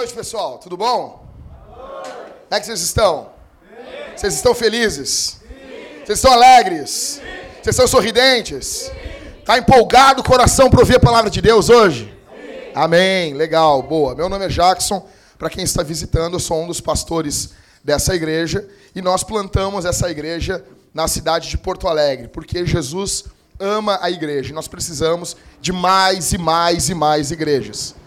Noite, pessoal. Tudo bom? Como é que vocês estão? Vocês estão felizes? Vocês estão alegres? Vocês estão sorridentes? Está empolgado o coração para ouvir a palavra de Deus hoje? Amém. Legal, boa. Meu nome é Jackson. Para quem está visitando, eu sou um dos pastores dessa igreja e nós plantamos essa igreja na cidade de Porto Alegre, porque Jesus ama a igreja. Nós precisamos de mais e mais e mais igrejas.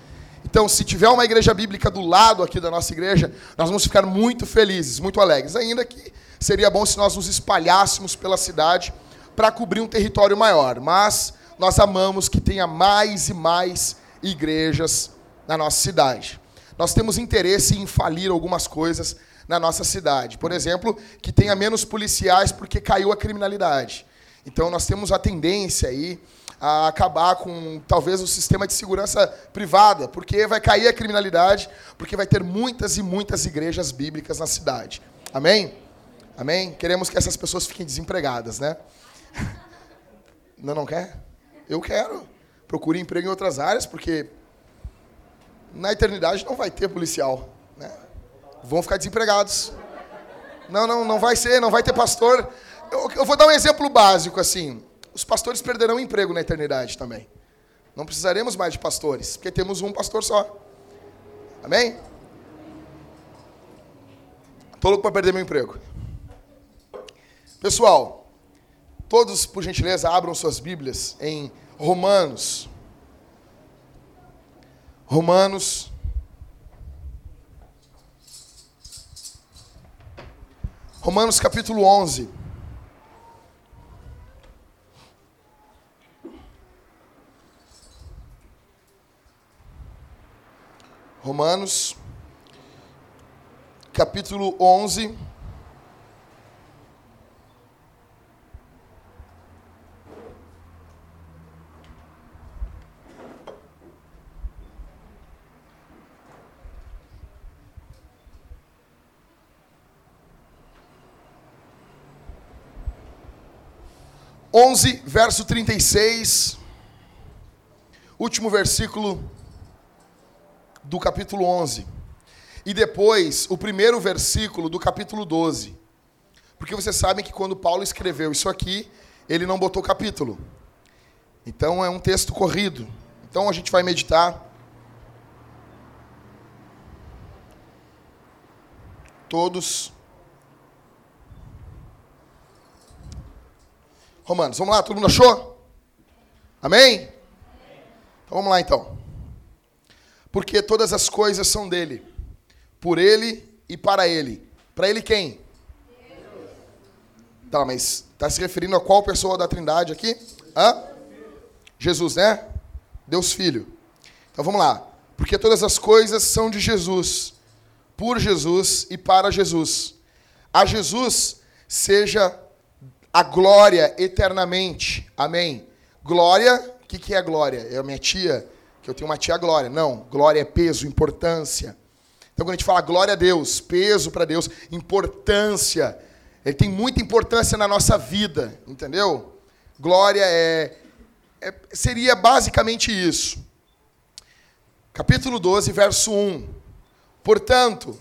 Então, se tiver uma igreja bíblica do lado aqui da nossa igreja, nós vamos ficar muito felizes, muito alegres. Ainda que seria bom se nós nos espalhássemos pela cidade para cobrir um território maior. Mas nós amamos que tenha mais e mais igrejas na nossa cidade. Nós temos interesse em falir algumas coisas na nossa cidade. Por exemplo, que tenha menos policiais porque caiu a criminalidade. Então nós temos a tendência aí a acabar com talvez o sistema de segurança privada, porque vai cair a criminalidade, porque vai ter muitas e muitas igrejas bíblicas na cidade. Amém? Amém? Queremos que essas pessoas fiquem desempregadas, né? Não, não quer? Eu quero. Procure emprego em outras áreas, porque na eternidade não vai ter policial, né? Vão ficar desempregados. Não, não, não vai ser, não vai ter pastor. Eu, eu vou dar um exemplo básico assim os pastores perderão emprego na eternidade também. Não precisaremos mais de pastores, porque temos um pastor só. Amém? Estou louco para perder meu emprego. Pessoal, todos, por gentileza, abram suas Bíblias em Romanos. Romanos. Romanos capítulo 11. Romanos, capítulo 11. Onze, verso trinta e seis, último versículo do capítulo 11. E depois, o primeiro versículo do capítulo 12. Porque vocês sabem que quando Paulo escreveu isso aqui, ele não botou capítulo. Então é um texto corrido. Então a gente vai meditar. Todos. Romanos, vamos lá, todo mundo achou? Amém? Então vamos lá então porque todas as coisas são dele, por ele e para ele. Para ele quem? Deus. Tá, mas está se referindo a qual pessoa da Trindade aqui? Hã? Jesus, né? Deus Filho. Então vamos lá. Porque todas as coisas são de Jesus, por Jesus e para Jesus. A Jesus seja a glória eternamente. Amém. Glória, o que, que é glória? É a minha tia que eu tenho uma tia Glória. Não, glória é peso, importância. Então, quando a gente fala glória a Deus, peso para Deus, importância, ele tem muita importância na nossa vida, entendeu? Glória é, é, seria basicamente isso. Capítulo 12, verso 1. Portanto,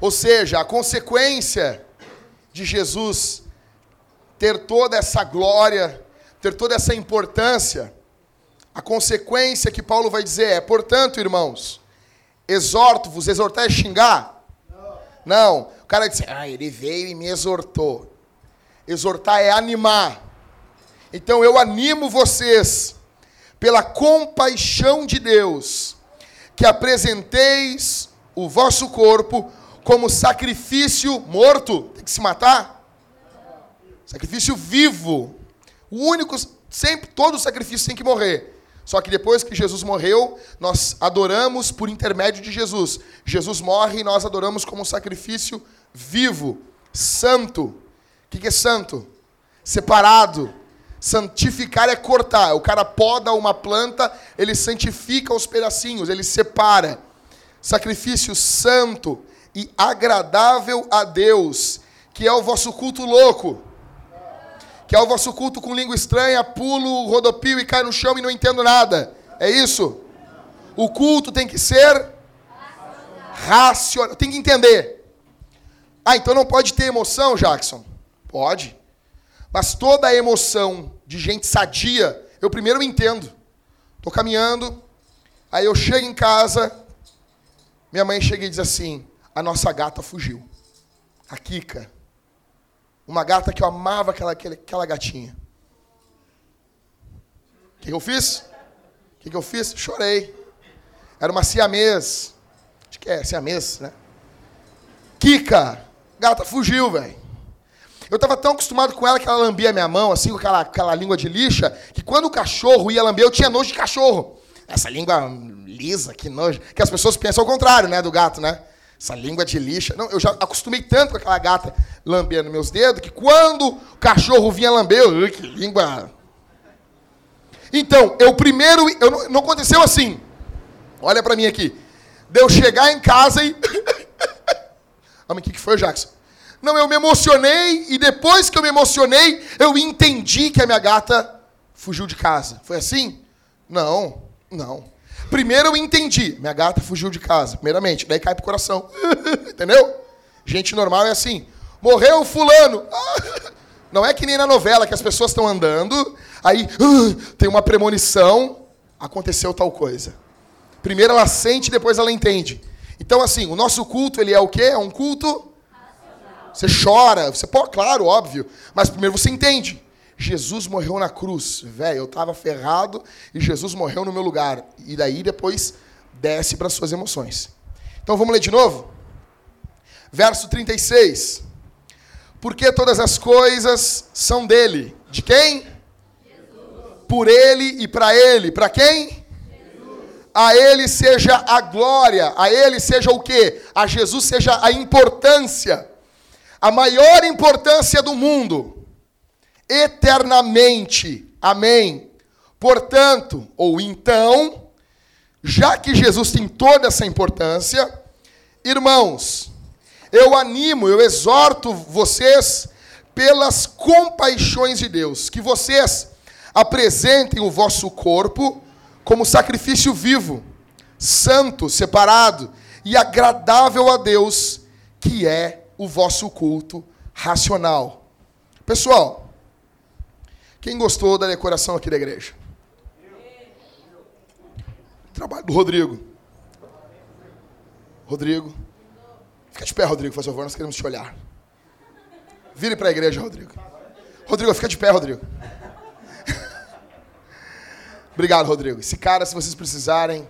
ou seja, a consequência de Jesus ter toda essa glória, ter toda essa importância, a consequência que Paulo vai dizer é, portanto, irmãos, exorto-vos, exortar é xingar? Não. Não. O cara diz, ah, ele veio e me exortou. Exortar é animar. Então eu animo vocês, pela compaixão de Deus, que apresenteis o vosso corpo como sacrifício morto. Tem que se matar? Sacrifício vivo. O único, sempre, todo sacrifício tem que morrer. Só que depois que Jesus morreu, nós adoramos por intermédio de Jesus. Jesus morre e nós adoramos como um sacrifício vivo, santo. O que é santo? Separado. Santificar é cortar. O cara poda uma planta, ele santifica os pedacinhos, ele separa. Sacrifício santo e agradável a Deus, que é o vosso culto louco que é o vosso culto com língua estranha, pulo, rodopio e cai no chão e não entendo nada. É isso? O culto tem que ser racional. Tem que entender. Ah, então não pode ter emoção, Jackson? Pode. Mas toda a emoção de gente sadia, eu primeiro entendo. Estou caminhando, aí eu chego em casa, minha mãe chega e diz assim: a nossa gata fugiu. A Kika. Uma gata que eu amava aquela, aquela gatinha. O que, eu fiz? O que, que eu fiz? Chorei. Era uma siamês. Acho que é siamês, né? Kika. Gata fugiu, velho. Eu estava tão acostumado com ela que ela lambia minha mão, assim, com aquela, aquela língua de lixa, que quando o cachorro ia lamber, eu tinha nojo de cachorro. Essa língua lisa, que nojo. Que as pessoas pensam ao contrário, né, do gato, né? Essa língua de lixa. Não, eu já acostumei tanto com aquela gata lambendo meus dedos, que quando o cachorro vinha lamber, eu, que língua. Então, eu primeiro. Eu não, aconteceu assim. Olha para mim aqui. De eu chegar em casa e. Ah, mas o que, que foi, Jackson? Não, eu me emocionei e depois que eu me emocionei, eu entendi que a minha gata fugiu de casa. Foi assim? Não, não. Primeiro eu entendi, minha gata fugiu de casa, primeiramente, daí cai pro coração. Entendeu? Gente normal é assim. Morreu fulano. Não é que nem na novela que as pessoas estão andando, aí tem uma premonição, aconteceu tal coisa. Primeiro ela sente, depois ela entende. Então assim, o nosso culto ele é o quê? É um culto você chora, você pode, claro, óbvio, mas primeiro você entende. Jesus morreu na cruz, velho, eu estava ferrado e Jesus morreu no meu lugar. E daí depois desce para suas emoções. Então vamos ler de novo? Verso 36. Porque todas as coisas são dele. De quem? Jesus. Por ele e para ele. Para quem? A ele seja a glória, a ele seja o quê? A Jesus seja a importância a maior importância do mundo, eternamente. Amém. Portanto, ou então, já que Jesus tem toda essa importância, irmãos, eu animo, eu exorto vocês pelas compaixões de Deus, que vocês apresentem o vosso corpo como sacrifício vivo, santo, separado e agradável a Deus, que é o vosso culto racional. Pessoal, quem gostou da decoração aqui da igreja? Trabalho do Rodrigo. Rodrigo. Fica de pé, Rodrigo, por favor, nós queremos te olhar. Vire para a igreja, Rodrigo. Rodrigo, fica de pé, Rodrigo. Obrigado, Rodrigo. Esse cara, se vocês precisarem,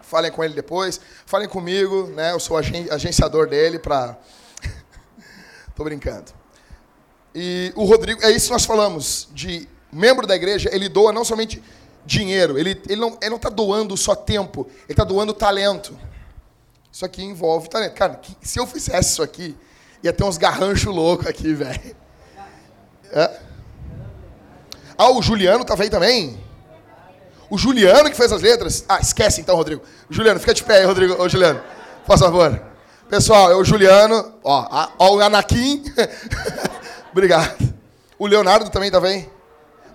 falem com ele depois. Falem comigo, né? Eu sou agenciador dele para Tô brincando. E o Rodrigo, é isso que nós falamos, de membro da igreja, ele doa não somente dinheiro, ele, ele não está ele não tá doando só tempo, ele está doando talento. Isso aqui envolve talento. Cara, se eu fizesse isso aqui, ia ter uns garranchos loucos aqui, velho. É. Ah, o Juliano estava aí também? O Juliano que fez as letras? Ah, esquece então, Rodrigo. Juliano, fica de pé aí, Rodrigo. Ô, Juliano, por favor. Pessoal, é o Juliano, ó, ó o Anakin. Obrigado. O Leonardo também tá bem?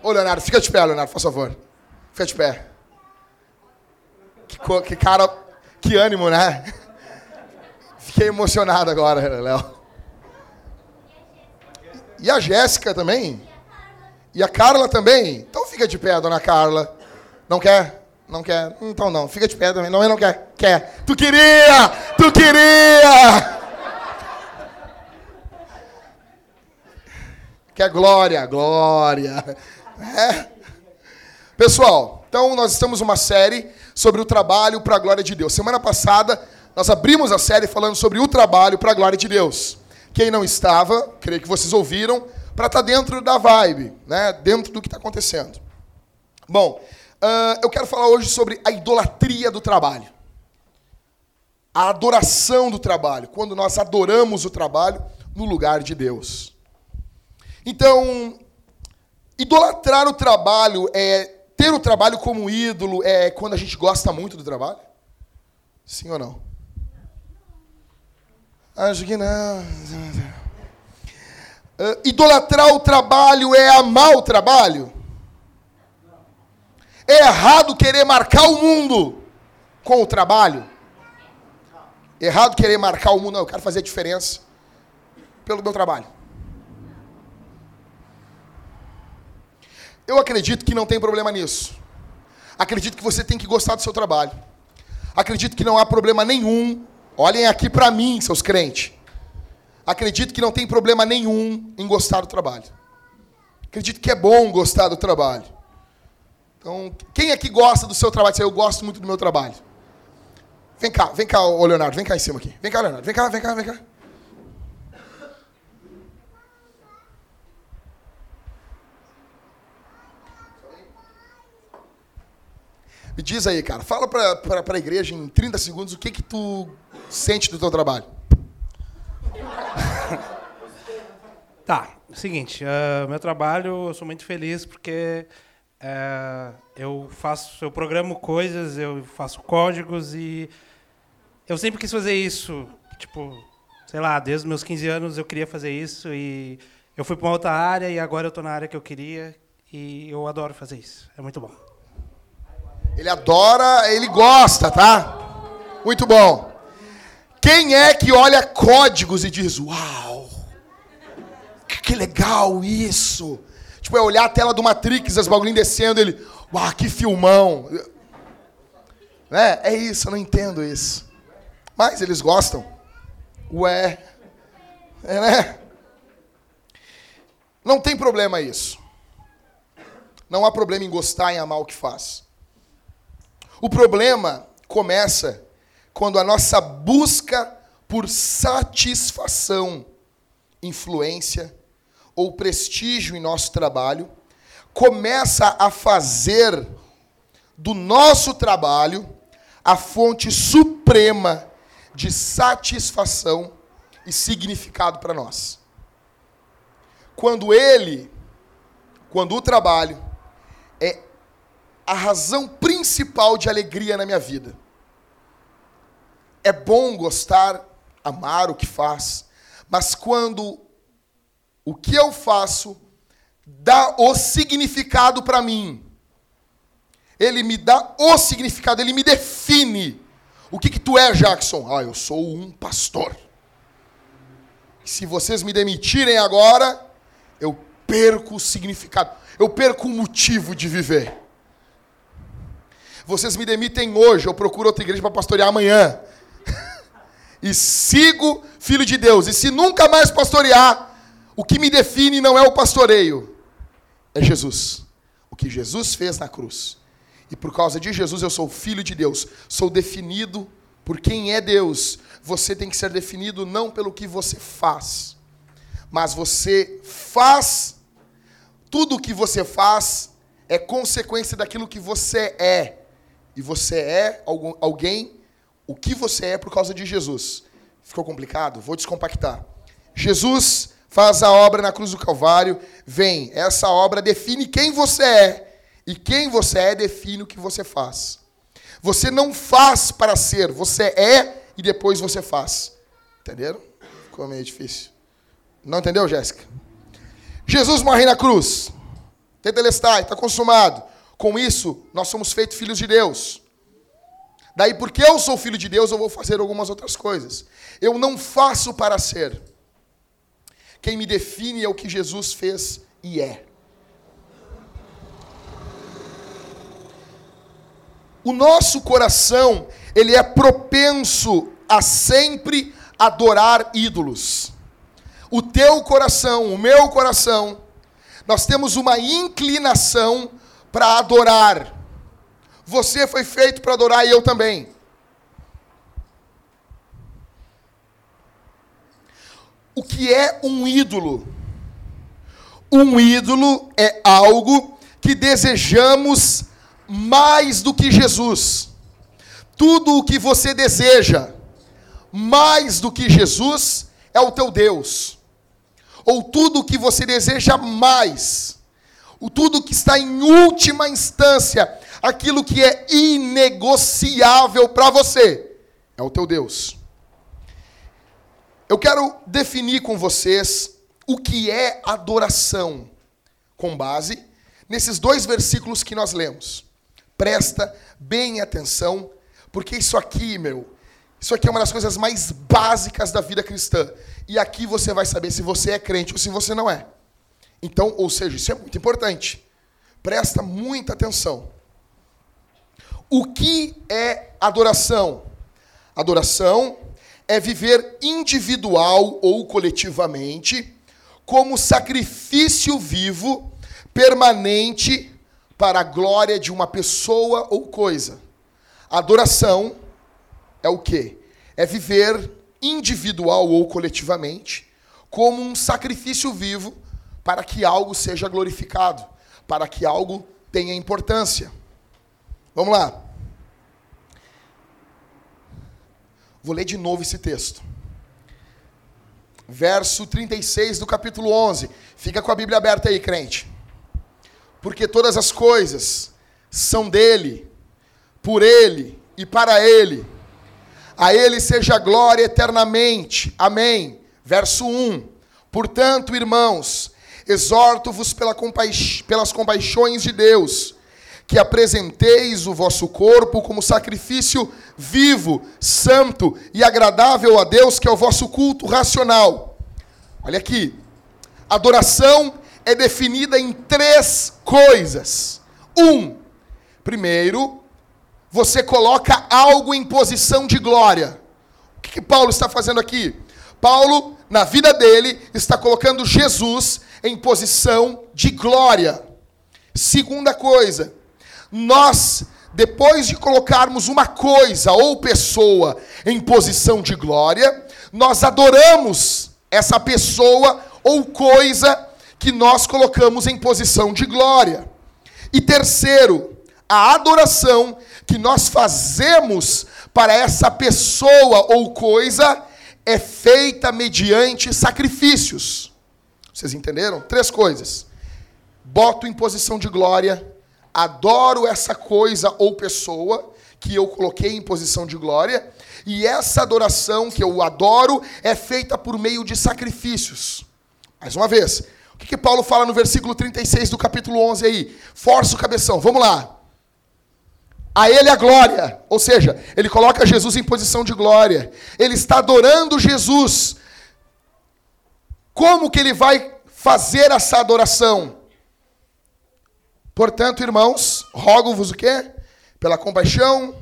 Ô, Leonardo, fica de pé, Leonardo, por favor. Fica de pé. Que, que cara, que ânimo, né? Fiquei emocionado agora, Léo. E a Jéssica também? E a Carla também? Então fica de pé, dona Carla. Não quer? Não quer? Então não, fica de pé também. Não, ele não quer. Quer. Tu queria! Tu queria! Quer glória, glória. É. Pessoal, então nós estamos uma série sobre o trabalho para a glória de Deus. Semana passada nós abrimos a série falando sobre o trabalho para a glória de Deus. Quem não estava, creio que vocês ouviram, para estar tá dentro da vibe, né? dentro do que está acontecendo. Bom, Uh, eu quero falar hoje sobre a idolatria do trabalho. A adoração do trabalho, quando nós adoramos o trabalho no lugar de Deus. Então, idolatrar o trabalho é ter o trabalho como ídolo é quando a gente gosta muito do trabalho? Sim ou não? Acho que não. Uh, idolatrar o trabalho é amar o trabalho? É errado querer marcar o mundo com o trabalho? Errado querer marcar o mundo, não, eu quero fazer a diferença pelo meu trabalho. Eu acredito que não tem problema nisso. Acredito que você tem que gostar do seu trabalho. Acredito que não há problema nenhum. Olhem aqui para mim, seus crentes. Acredito que não tem problema nenhum em gostar do trabalho. Acredito que é bom gostar do trabalho. Então, quem aqui gosta do seu trabalho? Eu gosto muito do meu trabalho. Vem cá, vem cá, ô Leonardo, vem cá em cima aqui. Vem cá, Leonardo, vem cá, vem cá, vem cá. Me diz aí, cara, fala para a igreja em 30 segundos o que que tu sente do teu trabalho. Tá, seguinte, uh, meu trabalho, eu sou muito feliz porque uh, eu faço, eu programo coisas, eu faço códigos e eu sempre quis fazer isso, tipo, sei lá, desde os meus 15 anos eu queria fazer isso e eu fui para uma outra área e agora eu estou na área que eu queria e eu adoro fazer isso. É muito bom. Ele adora, ele gosta, tá? Muito bom. Quem é que olha códigos e diz: "Uau! Que legal isso!" Tipo, é olhar a tela do Matrix, as bagulhinhas descendo, ele, uau, que filmão. Né? É isso, eu não entendo isso. Mas eles gostam. Ué. É, né? Não tem problema isso. Não há problema em gostar e amar o que faz. O problema começa quando a nossa busca por satisfação, influência ou prestígio em nosso trabalho começa a fazer do nosso trabalho a fonte suprema de satisfação e significado para nós. Quando ele, quando o trabalho a razão principal de alegria na minha vida. É bom gostar, amar o que faz, mas quando o que eu faço dá o significado para mim, ele me dá o significado, ele me define o que, que tu é, Jackson? Ah, eu sou um pastor. Se vocês me demitirem agora, eu perco o significado, eu perco o motivo de viver. Vocês me demitem hoje, eu procuro outra igreja para pastorear amanhã. e sigo filho de Deus. E se nunca mais pastorear, o que me define não é o pastoreio, é Jesus. O que Jesus fez na cruz. E por causa de Jesus eu sou filho de Deus, sou definido por quem é Deus. Você tem que ser definido não pelo que você faz, mas você faz, tudo o que você faz é consequência daquilo que você é. E você é alguém, o que você é por causa de Jesus. Ficou complicado? Vou descompactar. Jesus faz a obra na cruz do Calvário, vem, essa obra define quem você é e quem você é define o que você faz. Você não faz para ser, você é e depois você faz. Entenderam? Ficou meio difícil. Não entendeu, Jéssica? Jesus morre na cruz. Tetelestai, está consumado. Com isso, nós somos feitos filhos de Deus. Daí, porque eu sou filho de Deus, eu vou fazer algumas outras coisas. Eu não faço para ser. Quem me define é o que Jesus fez e é. O nosso coração, ele é propenso a sempre adorar ídolos. O teu coração, o meu coração, nós temos uma inclinação para adorar. Você foi feito para adorar e eu também. O que é um ídolo? Um ídolo é algo que desejamos mais do que Jesus. Tudo o que você deseja mais do que Jesus é o teu Deus. Ou tudo o que você deseja mais, o tudo que está em última instância, aquilo que é inegociável para você, é o teu Deus. Eu quero definir com vocês o que é adoração, com base nesses dois versículos que nós lemos. Presta bem atenção, porque isso aqui, meu, Isso aqui é uma das coisas mais básicas da vida cristã. E aqui você vai saber se você é crente ou se você não é. Então, ou seja, isso é muito importante. Presta muita atenção. O que é adoração? Adoração é viver individual ou coletivamente como sacrifício vivo, permanente para a glória de uma pessoa ou coisa. Adoração é o quê? É viver individual ou coletivamente como um sacrifício vivo para que algo seja glorificado, para que algo tenha importância. Vamos lá. Vou ler de novo esse texto. Verso 36 do capítulo 11. Fica com a Bíblia aberta aí, crente. Porque todas as coisas são dele, por ele e para ele. A ele seja glória eternamente. Amém. Verso 1. Portanto, irmãos, exorto-vos pela compaix pelas compaixões de Deus, que apresenteis o vosso corpo como sacrifício vivo, santo e agradável a Deus, que é o vosso culto racional. Olha aqui. Adoração é definida em três coisas. Um, primeiro, você coloca algo em posição de glória. O que, que Paulo está fazendo aqui? Paulo, na vida dele, está colocando Jesus em posição de glória. Segunda coisa, nós, depois de colocarmos uma coisa ou pessoa em posição de glória, nós adoramos essa pessoa ou coisa que nós colocamos em posição de glória. E terceiro, a adoração que nós fazemos para essa pessoa ou coisa é feita mediante sacrifícios. Vocês entenderam? Três coisas. Boto em posição de glória, adoro essa coisa ou pessoa que eu coloquei em posição de glória, e essa adoração que eu adoro é feita por meio de sacrifícios. Mais uma vez, o que, que Paulo fala no versículo 36 do capítulo 11 aí? Força o cabeção, vamos lá. A ele a glória, ou seja, ele coloca Jesus em posição de glória. Ele está adorando Jesus. Como que ele vai fazer essa adoração? Portanto, irmãos, rogo-vos o quê? Pela compaixão.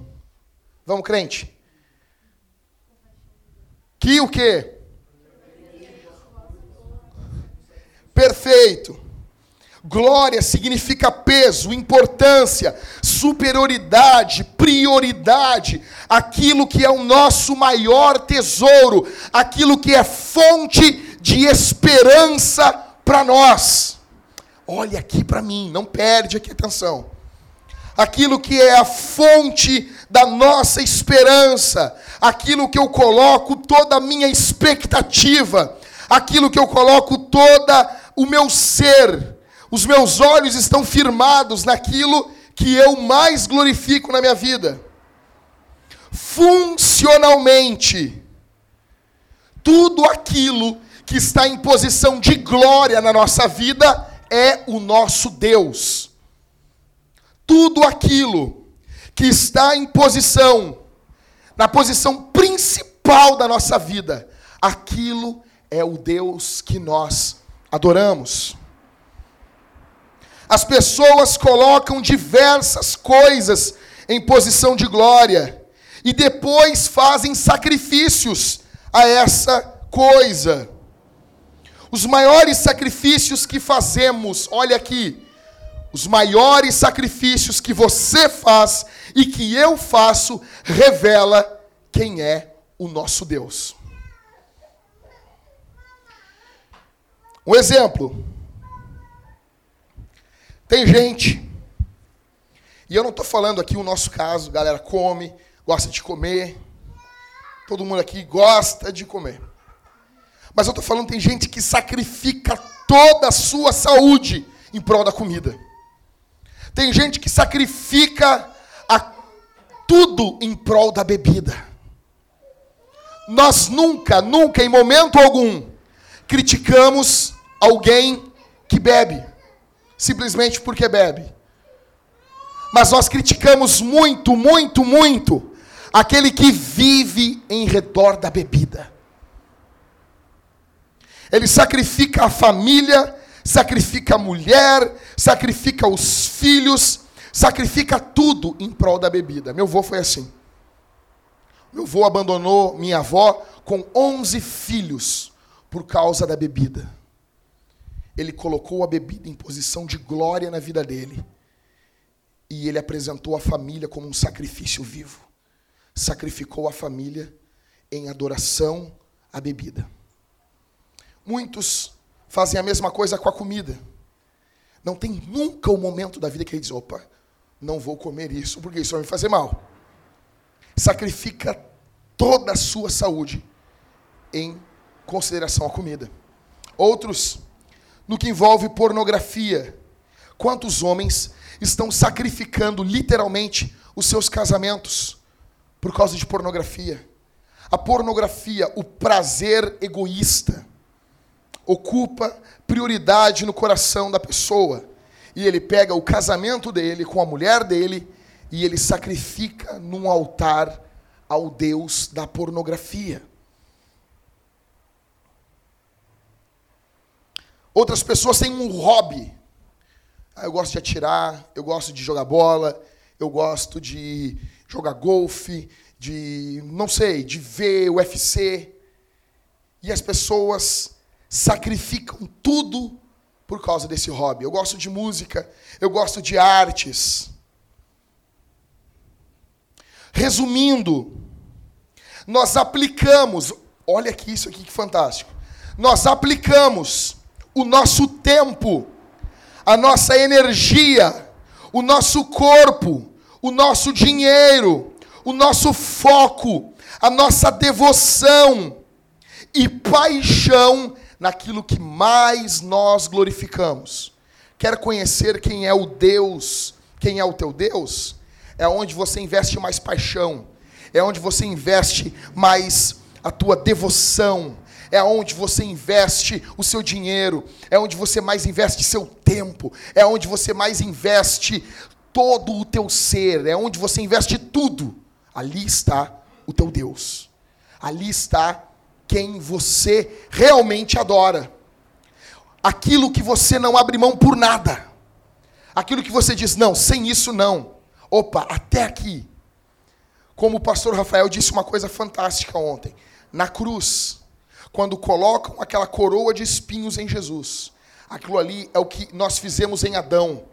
Vamos, crente. Que o quê? Perfeito. Glória significa peso, importância, superioridade, prioridade, aquilo que é o nosso maior tesouro, aquilo que é fonte de esperança para nós. Olha aqui para mim, não perde aqui atenção. Aquilo que é a fonte da nossa esperança, aquilo que eu coloco toda a minha expectativa, aquilo que eu coloco toda o meu ser. Os meus olhos estão firmados naquilo que eu mais glorifico na minha vida. Funcionalmente, tudo aquilo que está em posição de glória na nossa vida é o nosso Deus. Tudo aquilo que está em posição, na posição principal da nossa vida, aquilo é o Deus que nós adoramos. As pessoas colocam diversas coisas em posição de glória e depois fazem sacrifícios a essa coisa. Os maiores sacrifícios que fazemos, olha aqui, os maiores sacrifícios que você faz e que eu faço, revela quem é o nosso Deus. Um exemplo. Tem gente, e eu não estou falando aqui o nosso caso, galera come, gosta de comer, todo mundo aqui gosta de comer. Mas eu estou falando, tem gente que sacrifica toda a sua saúde em prol da comida. Tem gente que sacrifica a, tudo em prol da bebida. Nós nunca, nunca, em momento algum, criticamos alguém que bebe, simplesmente porque bebe. Mas nós criticamos muito, muito, muito aquele que vive em redor da bebida. Ele sacrifica a família, sacrifica a mulher, sacrifica os filhos, sacrifica tudo em prol da bebida. Meu avô foi assim. Meu avô abandonou minha avó com 11 filhos por causa da bebida. Ele colocou a bebida em posição de glória na vida dele. E ele apresentou a família como um sacrifício vivo. Sacrificou a família em adoração à bebida. Muitos fazem a mesma coisa com a comida. Não tem nunca o um momento da vida que ele diz: opa, não vou comer isso porque isso vai me fazer mal. Sacrifica toda a sua saúde em consideração à comida. Outros, no que envolve pornografia. Quantos homens estão sacrificando literalmente os seus casamentos por causa de pornografia? A pornografia, o prazer egoísta, ocupa prioridade no coração da pessoa. E ele pega o casamento dele com a mulher dele e ele sacrifica num altar ao Deus da pornografia. Outras pessoas têm um hobby. Ah, eu gosto de atirar, eu gosto de jogar bola, eu gosto de jogar golfe, de, não sei, de ver UFC. E as pessoas sacrificam tudo por causa desse hobby. Eu gosto de música, eu gosto de artes. Resumindo, nós aplicamos, olha aqui isso aqui que fantástico. Nós aplicamos o nosso tempo, a nossa energia, o nosso corpo, o nosso dinheiro, o nosso foco, a nossa devoção e paixão naquilo que mais nós glorificamos. Quer conhecer quem é o Deus, quem é o teu Deus? É onde você investe mais paixão, é onde você investe mais a tua devoção, é onde você investe o seu dinheiro, é onde você mais investe seu tempo, é onde você mais investe todo o teu ser, é onde você investe tudo. Ali está o teu Deus. Ali está quem você realmente adora. Aquilo que você não abre mão por nada. Aquilo que você diz, não, sem isso não. Opa, até aqui. Como o pastor Rafael disse uma coisa fantástica ontem. Na cruz, quando colocam aquela coroa de espinhos em Jesus, aquilo ali é o que nós fizemos em Adão.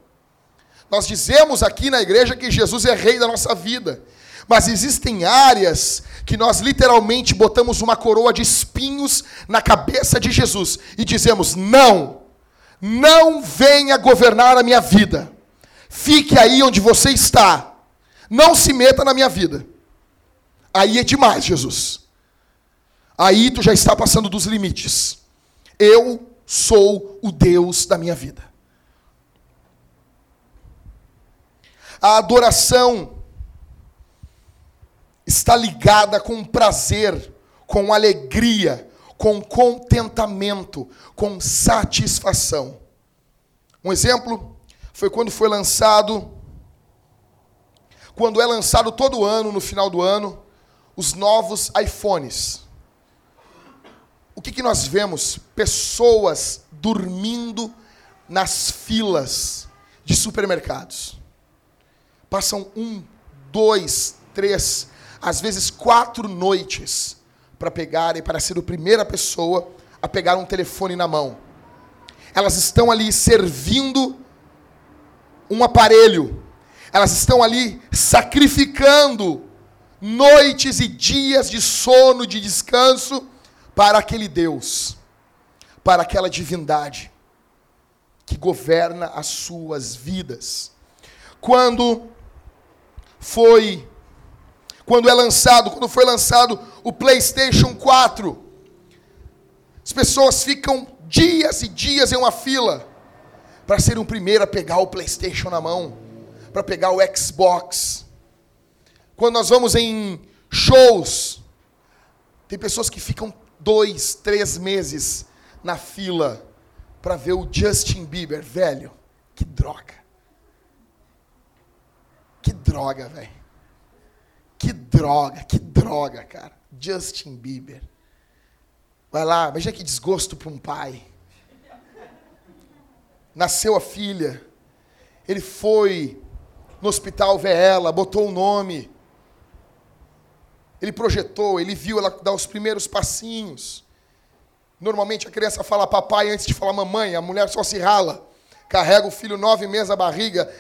Nós dizemos aqui na igreja que Jesus é rei da nossa vida. Mas existem áreas que nós literalmente botamos uma coroa de espinhos na cabeça de Jesus e dizemos: não, não venha governar a minha vida. Fique aí onde você está. Não se meta na minha vida. Aí é demais, Jesus. Aí tu já está passando dos limites. Eu sou o Deus da minha vida. A adoração está ligada com prazer, com alegria, com contentamento, com satisfação. Um exemplo foi quando foi lançado, quando é lançado todo ano, no final do ano, os novos iPhones. O que, que nós vemos? Pessoas dormindo nas filas de supermercados. Passam um, dois, três, às vezes quatro noites para pegar e para ser a primeira pessoa a pegar um telefone na mão. Elas estão ali servindo um aparelho. Elas estão ali sacrificando noites e dias de sono, de descanso para aquele Deus, para aquela divindade que governa as suas vidas. Quando foi quando é lançado, quando foi lançado o PlayStation 4. As pessoas ficam dias e dias em uma fila para ser o primeiro a pegar o PlayStation na mão, para pegar o Xbox. Quando nós vamos em shows, tem pessoas que ficam dois, três meses na fila para ver o Justin Bieber, velho. Que droga. Que droga, velho. Que droga que droga, cara. Justin Bieber. Vai lá, veja que desgosto para um pai. Nasceu a filha. Ele foi no hospital ver ela, botou o nome. Ele projetou, ele viu ela dar os primeiros passinhos. Normalmente a criança fala papai antes de falar mamãe, a mulher só se rala. Carrega o filho nove meses a barriga,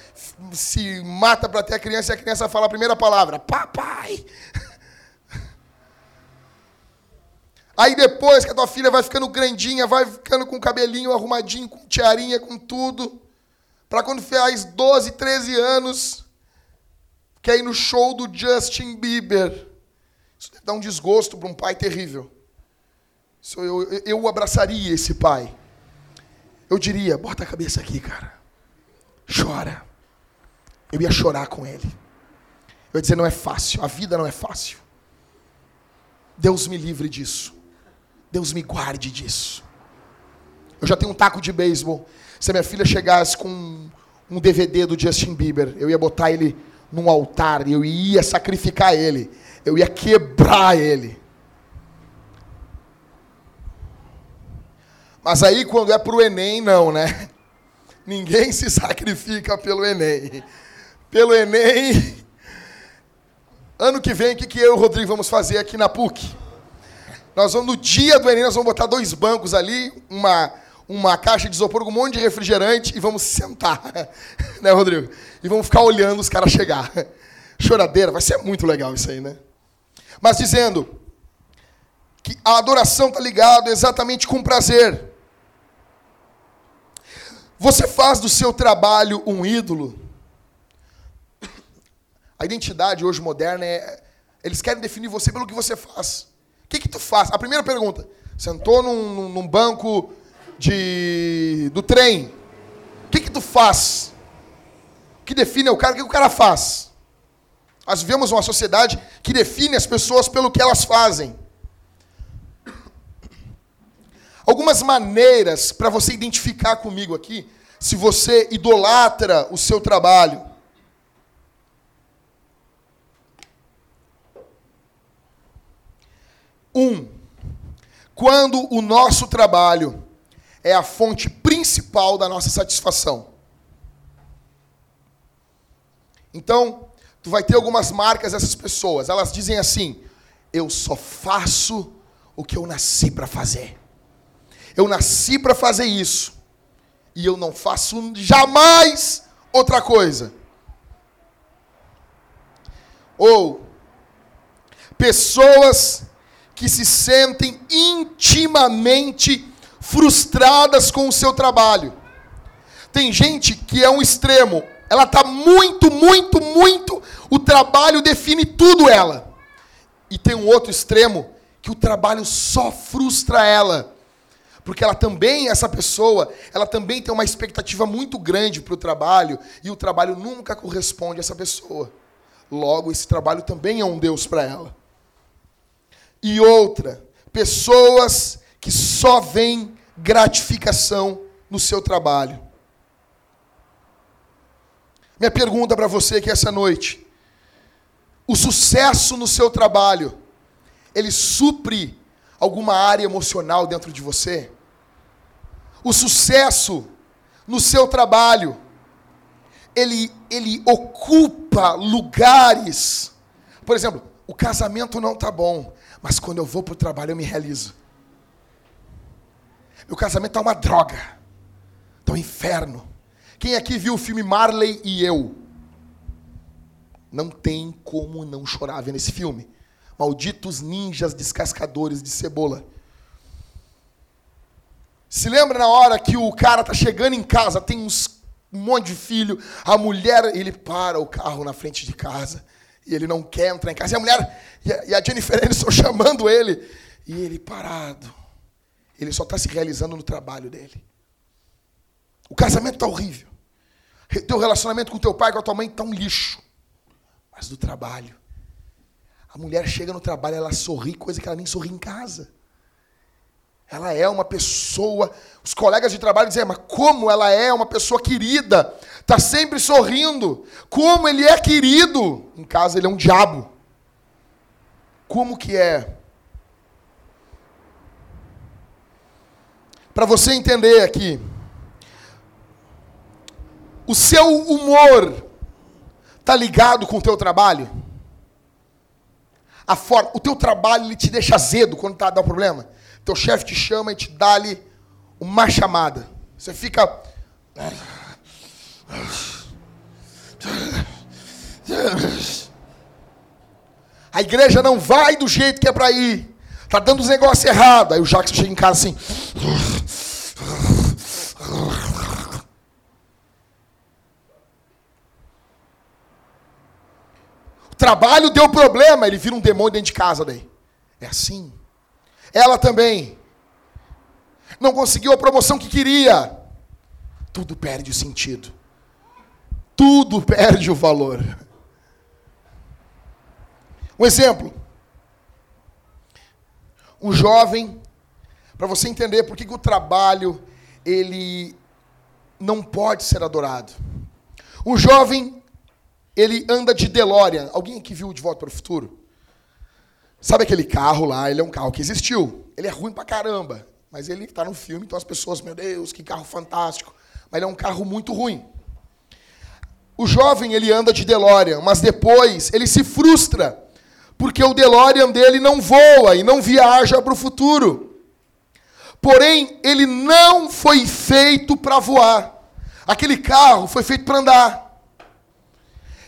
se mata para ter a criança e a criança fala a primeira palavra, papai. Aí depois que a tua filha vai ficando grandinha, vai ficando com o cabelinho arrumadinho, com tiarinha, com tudo, para quando faz 12, 13 anos, quer ir no show do Justin Bieber. Isso dá um desgosto para um pai terrível. Isso eu, eu abraçaria esse pai. Eu diria, bota a cabeça aqui, cara. Chora. Eu ia chorar com ele. Eu ia dizer, não é fácil, a vida não é fácil. Deus me livre disso. Deus me guarde disso. Eu já tenho um taco de beisebol. Se a minha filha chegasse com um DVD do Justin Bieber, eu ia botar ele num altar, eu ia sacrificar ele, eu ia quebrar ele. Mas aí quando é para o Enem, não, né? Ninguém se sacrifica pelo Enem. Pelo Enem. Ano que vem, o que, que eu e o Rodrigo vamos fazer aqui na PUC? Nós vamos, no dia do Enem, nós vamos botar dois bancos ali, uma, uma caixa de isopor com um monte de refrigerante e vamos sentar. né, Rodrigo? E vamos ficar olhando os caras chegar. Choradeira, vai ser muito legal isso aí, né? Mas dizendo que a adoração está ligada exatamente com prazer. Você faz do seu trabalho um ídolo? A identidade hoje moderna é. Eles querem definir você pelo que você faz que, que tu faz? A primeira pergunta. Sentou num, num banco de, do trem. O que, que tu faz? O que define o cara? O que o cara faz? Nós vivemos uma sociedade que define as pessoas pelo que elas fazem. Algumas maneiras para você identificar comigo aqui, se você idolatra o seu trabalho. Um, quando o nosso trabalho é a fonte principal da nossa satisfação. Então, tu vai ter algumas marcas dessas pessoas. Elas dizem assim: eu só faço o que eu nasci para fazer. Eu nasci para fazer isso. E eu não faço jamais outra coisa. Ou pessoas que se sentem intimamente frustradas com o seu trabalho. Tem gente que é um extremo, ela está muito, muito, muito, o trabalho define tudo ela. E tem um outro extremo que o trabalho só frustra ela. Porque ela também, essa pessoa, ela também tem uma expectativa muito grande para o trabalho e o trabalho nunca corresponde a essa pessoa. Logo, esse trabalho também é um Deus para ela e outra, pessoas que só veem gratificação no seu trabalho. Minha pergunta para você aqui essa noite: o sucesso no seu trabalho, ele supre alguma área emocional dentro de você? O sucesso no seu trabalho, ele, ele ocupa lugares. Por exemplo, o casamento não está bom, mas quando eu vou para o trabalho, eu me realizo. Meu casamento é uma droga. Está um inferno. Quem aqui viu o filme Marley e Eu? Não tem como não chorar vendo esse filme. Malditos ninjas descascadores de cebola. Se lembra na hora que o cara tá chegando em casa, tem uns, um monte de filho, a mulher, ele para o carro na frente de casa. E ele não quer entrar em casa. E a mulher, e a Jennifer Aniston chamando ele. E ele parado. Ele só está se realizando no trabalho dele. O casamento está horrível. Teu relacionamento com teu pai, com a tua mãe está um lixo. Mas do trabalho. A mulher chega no trabalho, ela sorri, coisa que ela nem sorri em casa. Ela é uma pessoa. Os colegas de trabalho dizem, mas como ela é uma pessoa querida, está sempre sorrindo. Como ele é querido. Em casa ele é um diabo. como que é. Para você entender aqui, o seu humor tá ligado com o teu trabalho? A forma, o teu trabalho ele te deixa azedo quando tá dá um problema. Teu chefe te chama e te dá ali uma chamada. Você fica a igreja não vai do jeito que é para ir. Tá dando os negócios errados. Aí o Jackson chega em casa assim. O trabalho deu problema, ele vira um demônio dentro de casa daí. É assim. Ela também não conseguiu a promoção que queria. Tudo perde o sentido. Tudo perde o valor. Um exemplo. Um jovem, para você entender por que, que o trabalho ele não pode ser adorado. Um jovem, ele anda de DeLorean. Alguém aqui viu De Volta para o Futuro? Sabe aquele carro lá? Ele é um carro que existiu. Ele é ruim pra caramba. Mas ele está no filme, então as pessoas, meu Deus, que carro fantástico. Mas ele é um carro muito ruim. O jovem, ele anda de DeLorean, mas depois ele se frustra porque o DeLorean dele não voa e não viaja para o futuro. Porém, ele não foi feito para voar. Aquele carro foi feito para andar.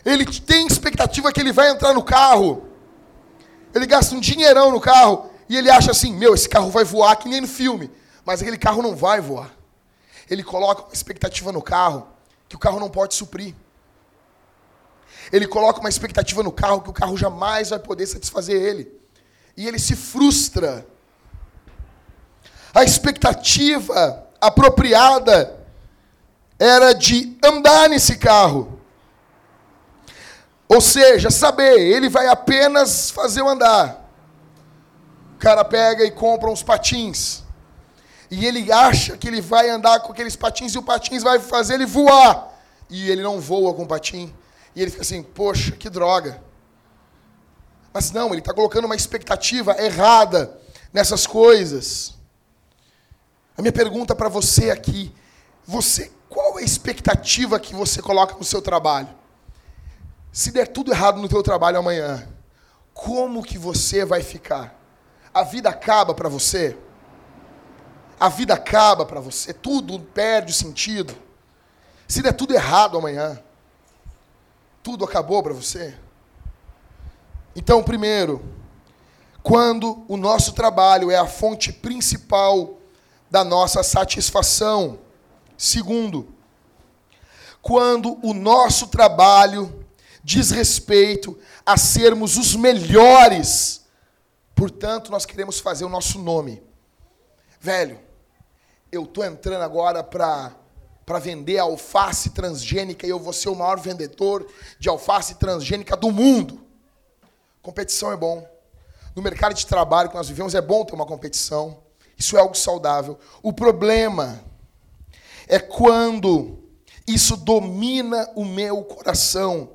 Ele tem expectativa que ele vai entrar no carro. Ele gasta um dinheirão no carro e ele acha assim: meu, esse carro vai voar que nem no filme. Mas aquele carro não vai voar. Ele coloca uma expectativa no carro que o carro não pode suprir ele coloca uma expectativa no carro que o carro jamais vai poder satisfazer ele. E ele se frustra. A expectativa apropriada era de andar nesse carro. Ou seja, saber, ele vai apenas fazer o andar. O cara pega e compra uns patins. E ele acha que ele vai andar com aqueles patins e o patins vai fazer ele voar. E ele não voa com o patim. E ele fica assim, poxa, que droga. Mas não, ele está colocando uma expectativa errada nessas coisas. A minha pergunta para você aqui, você, qual é a expectativa que você coloca no seu trabalho? Se der tudo errado no teu trabalho amanhã, como que você vai ficar? A vida acaba para você? A vida acaba para você? Tudo perde sentido? Se der tudo errado amanhã, tudo acabou para você? Então, primeiro, quando o nosso trabalho é a fonte principal da nossa satisfação. Segundo, quando o nosso trabalho diz respeito a sermos os melhores, portanto, nós queremos fazer o nosso nome. Velho, eu estou entrando agora para para vender alface transgênica e eu vou ser o maior vendedor de alface transgênica do mundo. Competição é bom. No mercado de trabalho que nós vivemos é bom ter uma competição. Isso é algo saudável. O problema é quando isso domina o meu coração.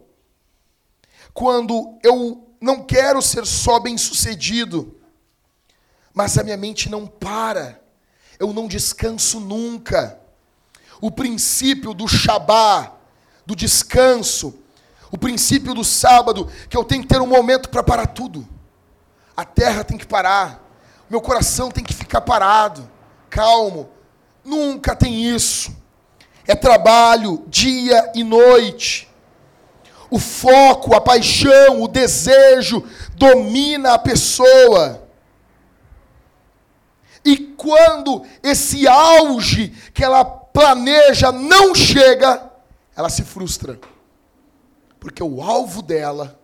Quando eu não quero ser só bem-sucedido, mas a minha mente não para. Eu não descanso nunca o princípio do Shabá, do descanso, o princípio do sábado, que eu tenho que ter um momento para parar tudo. A terra tem que parar, meu coração tem que ficar parado, calmo. Nunca tem isso. É trabalho dia e noite. O foco, a paixão, o desejo domina a pessoa. E quando esse auge que ela planeja não chega, ela se frustra. Porque o alvo dela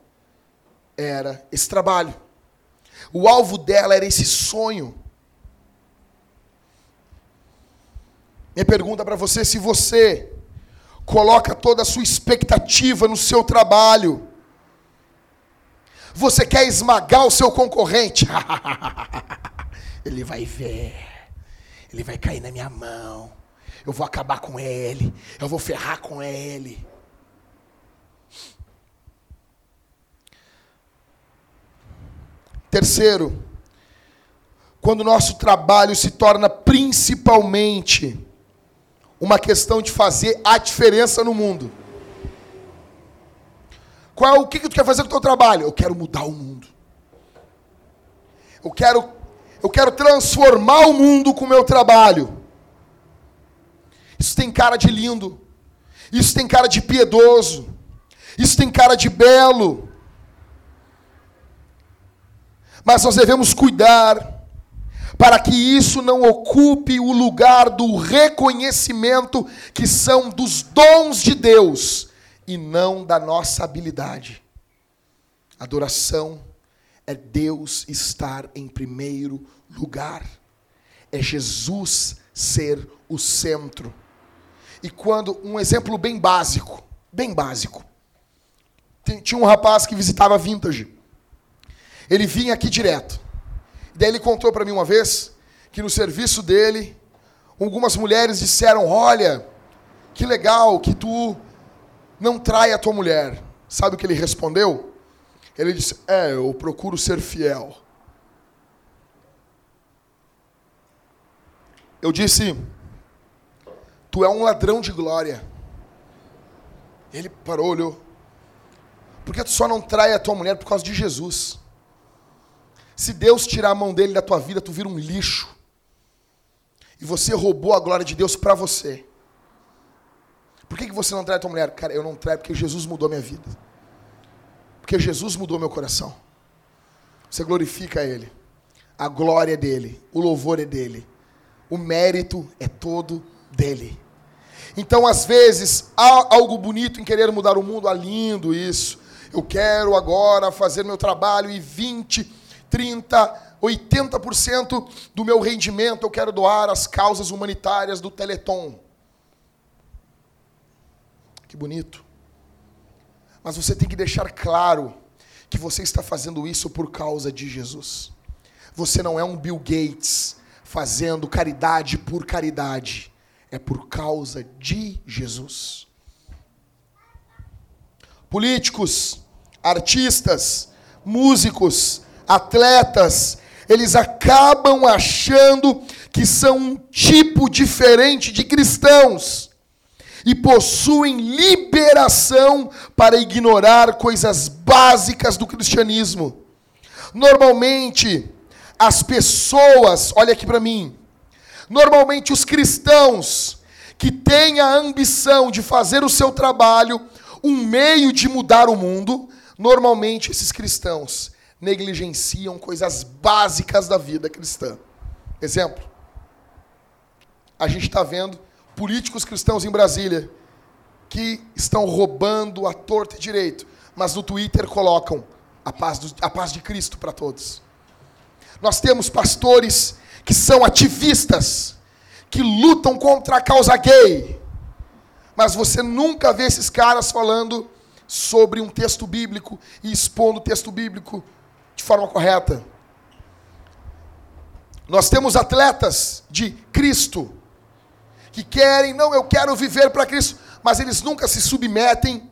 era esse trabalho. O alvo dela era esse sonho. Minha pergunta para você: se você coloca toda a sua expectativa no seu trabalho, você quer esmagar o seu concorrente, ele vai ver, ele vai cair na minha mão. Eu vou acabar com ele, eu vou ferrar com ele. Terceiro, quando o nosso trabalho se torna principalmente uma questão de fazer a diferença no mundo. Qual, o que, que tu quer fazer com o teu trabalho? Eu quero mudar o mundo. Eu quero, eu quero transformar o mundo com o meu trabalho. Isso tem cara de lindo. Isso tem cara de piedoso. Isso tem cara de belo. Mas nós devemos cuidar para que isso não ocupe o lugar do reconhecimento que são dos dons de Deus e não da nossa habilidade. Adoração é Deus estar em primeiro lugar, é Jesus ser o centro. E quando, um exemplo bem básico, bem básico, tinha um rapaz que visitava Vintage. Ele vinha aqui direto. Daí ele contou para mim uma vez que no serviço dele, algumas mulheres disseram: Olha, que legal que tu não trai a tua mulher. Sabe o que ele respondeu? Ele disse: É, eu procuro ser fiel. Eu disse: Tu é um ladrão de glória. Ele parou, olhou. Por que tu só não trai a tua mulher por causa de Jesus? Se Deus tirar a mão dele da tua vida, tu vira um lixo. E você roubou a glória de Deus para você. Por que, que você não trai a tua mulher? Cara, eu não traio porque Jesus mudou minha vida. Porque Jesus mudou meu coração. Você glorifica Ele. A glória é dele. O louvor é dele. O mérito é todo dele. Então, às vezes, há algo bonito em querer mudar o mundo. Ah, lindo isso. Eu quero agora fazer meu trabalho e 20 30, 80% do meu rendimento eu quero doar às causas humanitárias do Teleton. Que bonito. Mas você tem que deixar claro que você está fazendo isso por causa de Jesus. Você não é um Bill Gates fazendo caridade por caridade. É por causa de Jesus. Políticos, artistas, músicos, atletas, eles acabam achando que são um tipo diferente de cristãos e possuem liberação para ignorar coisas básicas do cristianismo. Normalmente, as pessoas, olha aqui para mim, normalmente os cristãos que têm a ambição de fazer o seu trabalho um meio de mudar o mundo, normalmente esses cristãos negligenciam coisas básicas da vida cristã. Exemplo, a gente está vendo políticos cristãos em Brasília que estão roubando a torta e direito, mas no Twitter colocam a paz, do, a paz de Cristo para todos. Nós temos pastores que são ativistas, que lutam contra a causa gay, mas você nunca vê esses caras falando sobre um texto bíblico e expondo o texto bíblico de forma correta. Nós temos atletas de Cristo que querem, não, eu quero viver para Cristo, mas eles nunca se submetem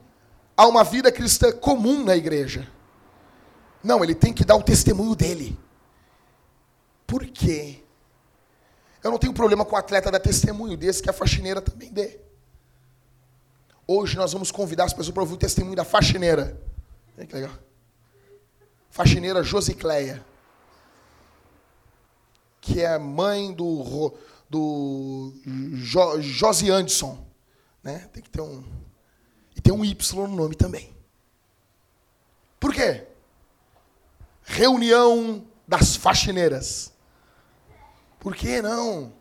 a uma vida cristã comum na igreja. Não, ele tem que dar o testemunho dele. Por quê? Eu não tenho problema com o atleta dar testemunho desse que a faxineira também dê. Hoje nós vamos convidar as pessoas para ouvir o testemunho da faxineira. Olha que legal faxineira Josicleia, que é mãe do, do jo, Josi Anderson. Né? Tem que ter um. E tem um Y no nome também. Por quê? Reunião das faxineiras. Por que não?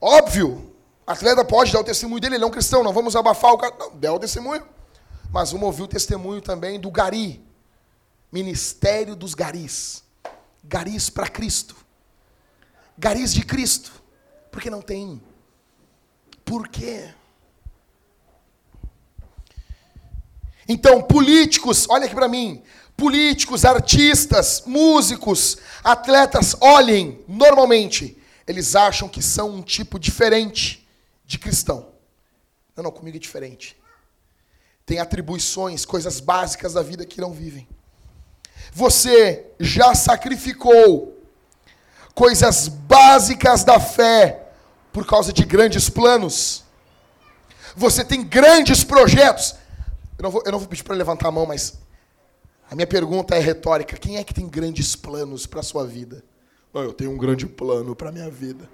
Óbvio, atleta pode dar o testemunho dele, ele é um cristão, não vamos abafar o cara. Não, dê o testemunho. Mas vamos ouvir o testemunho também do Gari, Ministério dos Garis. Garis para Cristo. Garis de Cristo. Porque não tem. Por quê? Então, políticos, olha aqui para mim. Políticos, artistas, músicos, atletas, olhem, normalmente, eles acham que são um tipo diferente de cristão. Não, não, comigo é diferente. Tem atribuições, coisas básicas da vida que não vivem. Você já sacrificou coisas básicas da fé por causa de grandes planos? Você tem grandes projetos. Eu não vou, eu não vou pedir para levantar a mão, mas a minha pergunta é retórica. Quem é que tem grandes planos para a sua vida? Eu tenho um grande plano para a minha vida.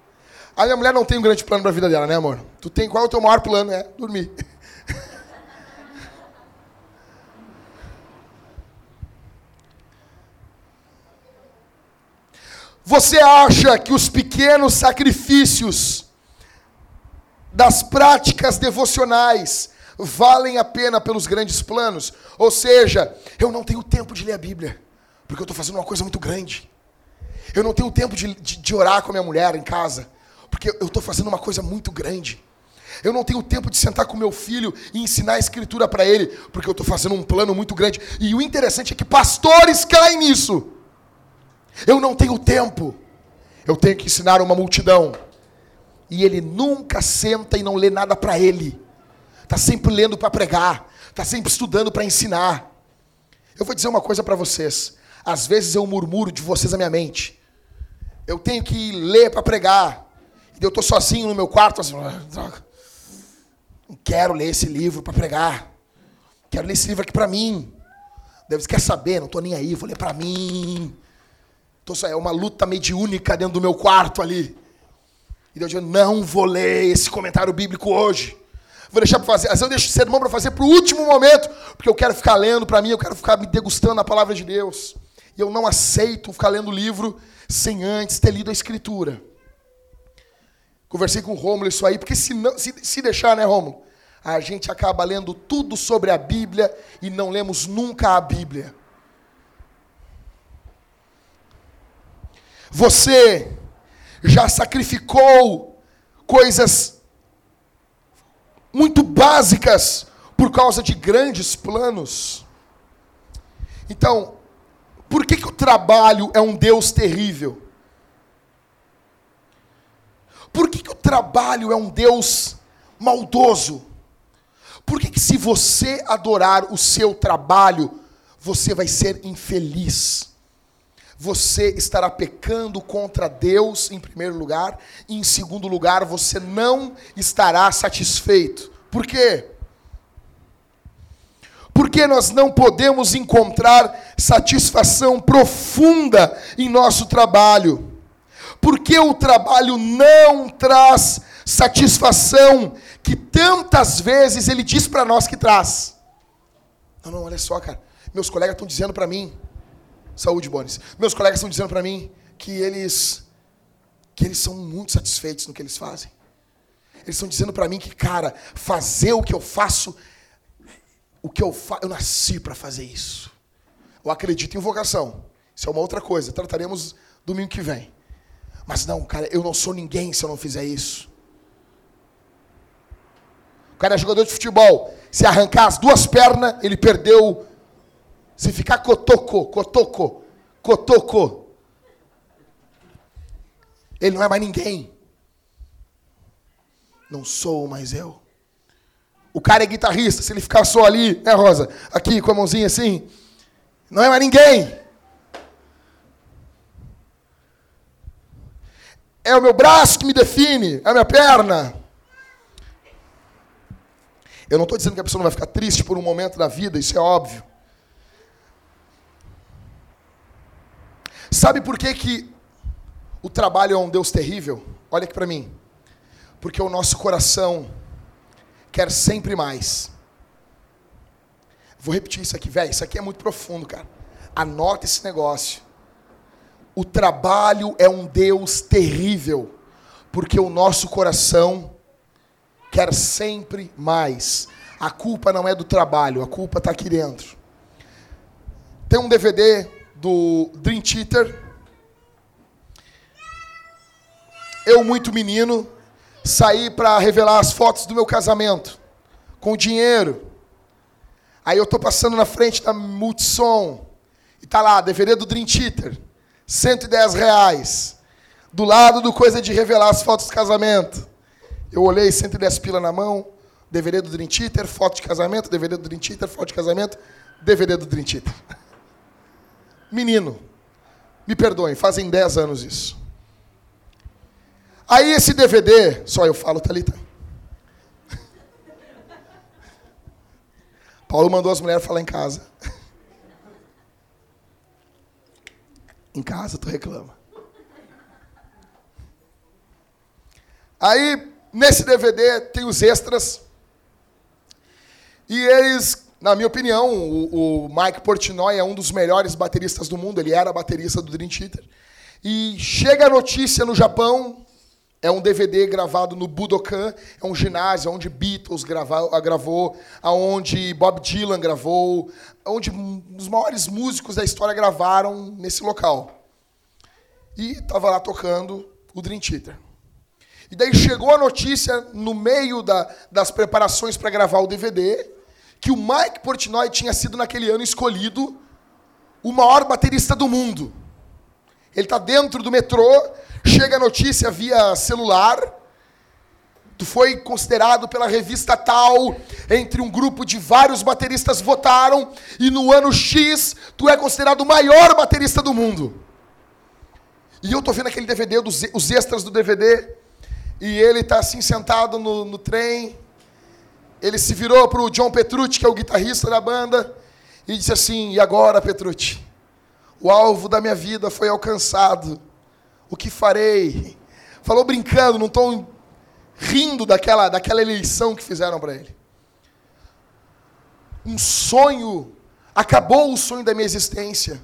A minha mulher não tem um grande plano para a vida dela, né, amor? Tu tem qual é o teu maior plano? É dormir. Você acha que os pequenos sacrifícios das práticas devocionais valem a pena pelos grandes planos? Ou seja, eu não tenho tempo de ler a Bíblia, porque eu estou fazendo uma coisa muito grande. Eu não tenho tempo de, de, de orar com a minha mulher em casa, porque eu estou fazendo uma coisa muito grande. Eu não tenho tempo de sentar com meu filho e ensinar a escritura para ele, porque eu estou fazendo um plano muito grande. E o interessante é que pastores caem nisso. Eu não tenho tempo. Eu tenho que ensinar uma multidão. E ele nunca senta e não lê nada para ele. Está sempre lendo para pregar. Está sempre estudando para ensinar. Eu vou dizer uma coisa para vocês. Às vezes eu murmuro de vocês na minha mente. Eu tenho que ler para pregar. E eu estou sozinho no meu quarto, assim, ah, não quero ler esse livro para pregar. Quero ler esse livro aqui para mim. Deve quer saber, não estou nem aí, vou ler para mim. Então, é uma luta mediúnica dentro do meu quarto ali. E Deus diz, não vou ler esse comentário bíblico hoje. Vou deixar para fazer. Às vezes eu deixo o sermão para fazer para o último momento, porque eu quero ficar lendo para mim, eu quero ficar me degustando a palavra de Deus. E eu não aceito ficar lendo livro sem antes ter lido a Escritura. Conversei com o Rômulo isso aí, porque se, não, se, se deixar, né, Rômulo? A gente acaba lendo tudo sobre a Bíblia e não lemos nunca a Bíblia. Você já sacrificou coisas muito básicas por causa de grandes planos. Então, por que, que o trabalho é um Deus terrível? Por que, que o trabalho é um Deus maldoso? Por que, que se você adorar o seu trabalho, você vai ser infeliz? Você estará pecando contra Deus, em primeiro lugar, e em segundo lugar, você não estará satisfeito. Por quê? Porque nós não podemos encontrar satisfação profunda em nosso trabalho. Porque o trabalho não traz satisfação que tantas vezes ele diz para nós que traz. Não, não, olha só, cara. Meus colegas estão dizendo para mim, Saúde, Bonis. Meus colegas estão dizendo para mim que eles que eles são muito satisfeitos no que eles fazem. Eles estão dizendo para mim que, cara, fazer o que eu faço, o que eu faço, eu nasci para fazer isso. Eu acredito em vocação. Isso é uma outra coisa. Trataremos domingo que vem. Mas não, cara, eu não sou ninguém se eu não fizer isso. O cara é jogador de futebol. Se arrancar as duas pernas, ele perdeu se ficar cotoco, cotoco, cotoco, ele não é mais ninguém. Não sou mais eu. O cara é guitarrista, se ele ficar só ali, né, Rosa? Aqui com a mãozinha assim, não é mais ninguém. É o meu braço que me define, é a minha perna. Eu não estou dizendo que a pessoa não vai ficar triste por um momento da vida, isso é óbvio. Sabe por que, que o trabalho é um Deus terrível? Olha aqui para mim. Porque o nosso coração quer sempre mais. Vou repetir isso aqui, velho. Isso aqui é muito profundo, cara. Anota esse negócio. O trabalho é um Deus terrível, porque o nosso coração quer sempre mais. A culpa não é do trabalho, a culpa está aqui dentro. Tem um DVD do Dream Theater. Eu, muito menino, saí para revelar as fotos do meu casamento, com dinheiro. Aí eu tô passando na frente da Multissom, e tá lá, DVD do Dream Theater, 110 reais. Do lado do coisa de revelar as fotos do casamento. Eu olhei 110 pila na mão, DVD do Dream Theater, foto de casamento, DVD do Dream Theater, foto de casamento, DVD do Dream Theater. menino. Me perdoem, fazem 10 anos isso. Aí esse DVD, só eu falo, Thalita. Paulo mandou as mulheres falar em casa. Em casa tu reclama. Aí, nesse DVD, tem os extras. E eles, na minha opinião, o, o Mike Portnoy é um dos melhores bateristas do mundo. Ele era baterista do Dream Theater. E chega a notícia no Japão, é um DVD gravado no Budokan, é um ginásio onde Beatles gravou, gravou onde Bob Dylan gravou, onde os maiores músicos da história gravaram nesse local. E estava lá tocando o Dream Theater. E daí chegou a notícia, no meio da, das preparações para gravar o DVD, que o Mike Portnoy tinha sido naquele ano escolhido o maior baterista do mundo. Ele está dentro do metrô, chega a notícia via celular. Tu foi considerado pela revista tal, entre um grupo de vários bateristas votaram, e no ano X tu é considerado o maior baterista do mundo. E eu tô vendo aquele DVD, os extras do DVD, e ele está assim sentado no, no trem. Ele se virou para o John Petrucci, que é o guitarrista da banda, e disse assim: E agora, Petrucci? O alvo da minha vida foi alcançado. O que farei? Falou brincando, não estou rindo daquela, daquela eleição que fizeram para ele. Um sonho, acabou o sonho da minha existência.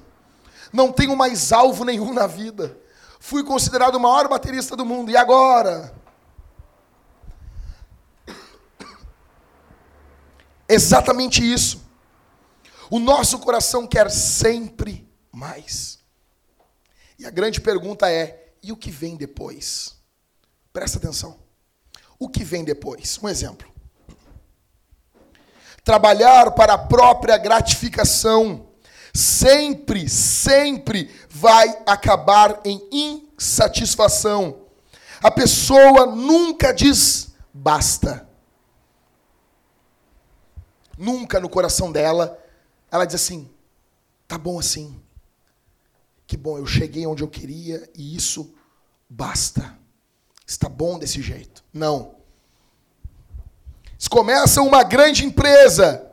Não tenho mais alvo nenhum na vida. Fui considerado o maior baterista do mundo. E agora? Exatamente isso. O nosso coração quer sempre mais. E a grande pergunta é: e o que vem depois? Presta atenção. O que vem depois? Um exemplo. Trabalhar para a própria gratificação sempre, sempre vai acabar em insatisfação. A pessoa nunca diz basta. Nunca no coração dela ela diz assim: tá bom assim. Que bom, eu cheguei onde eu queria e isso basta. Está bom desse jeito. Não. Eles começam uma grande empresa,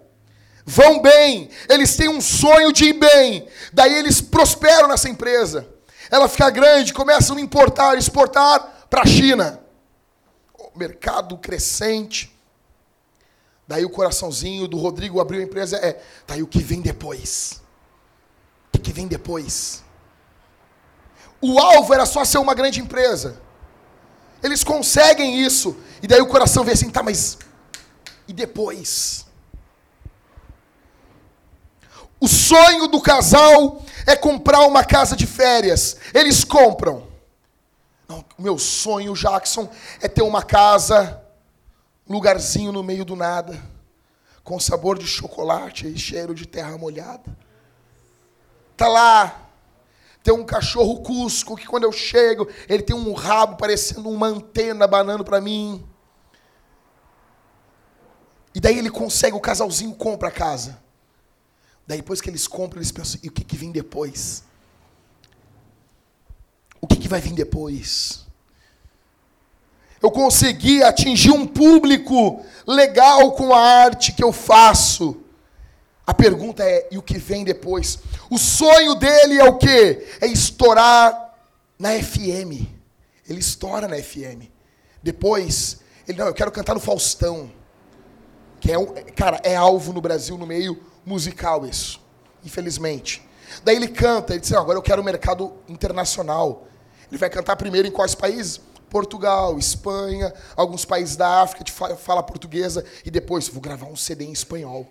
vão bem, eles têm um sonho de ir bem, daí eles prosperam nessa empresa. Ela fica grande, começam a importar, exportar para a China. O mercado crescente, Daí o coraçãozinho do Rodrigo abriu a empresa é, tá aí o que vem depois? O que vem depois? O alvo era só ser uma grande empresa. Eles conseguem isso. E daí o coração vê assim, tá, mas e depois? O sonho do casal é comprar uma casa de férias. Eles compram. Não, meu sonho, Jackson, é ter uma casa lugarzinho no meio do nada, com sabor de chocolate e cheiro de terra molhada. Tá lá, tem um cachorro cusco que quando eu chego, ele tem um rabo parecendo uma antena banando para mim. E daí ele consegue, o casalzinho compra a casa. Daí depois que eles compram, eles pensam, e o que, que vem depois? O que, que vai vir depois? Eu consegui atingir um público legal com a arte que eu faço. A pergunta é: e o que vem depois? O sonho dele é o quê? É estourar na FM. Ele estoura na FM. Depois, ele não, eu quero cantar no Faustão. Que é, cara, é alvo no Brasil no meio musical isso. Infelizmente. Daí ele canta, ele diz: agora eu quero o mercado internacional. Ele vai cantar primeiro em quais países? Portugal, Espanha, alguns países da África de fala portuguesa e depois vou gravar um CD em espanhol.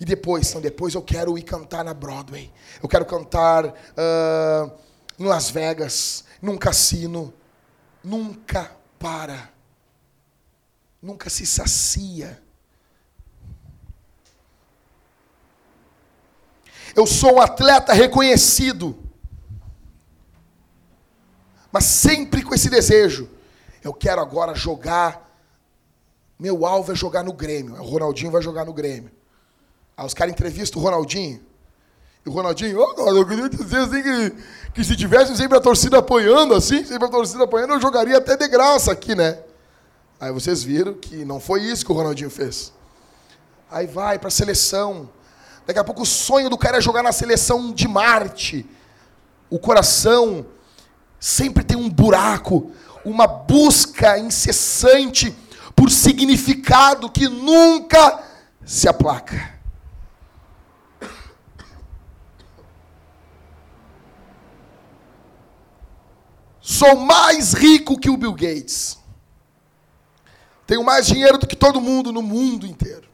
E depois, então depois eu quero ir cantar na Broadway. Eu quero cantar uh, em Las Vegas, num cassino. Nunca para. Nunca se sacia. Eu sou um atleta reconhecido mas sempre com esse desejo. Eu quero agora jogar. Meu alvo é jogar no Grêmio. O Ronaldinho vai jogar no Grêmio. Aí os caras entrevistam o Ronaldinho. E o Ronaldinho, oh, eu queria dizer assim que, que se tivesse sempre a torcida apoiando assim, sempre a torcida apoiando, eu jogaria até de graça aqui, né? Aí vocês viram que não foi isso que o Ronaldinho fez. Aí vai para a seleção. Daqui a pouco o sonho do cara é jogar na seleção de Marte. O coração sempre tem um buraco, uma busca incessante por significado que nunca se aplaca. Sou mais rico que o Bill Gates. Tenho mais dinheiro do que todo mundo no mundo inteiro.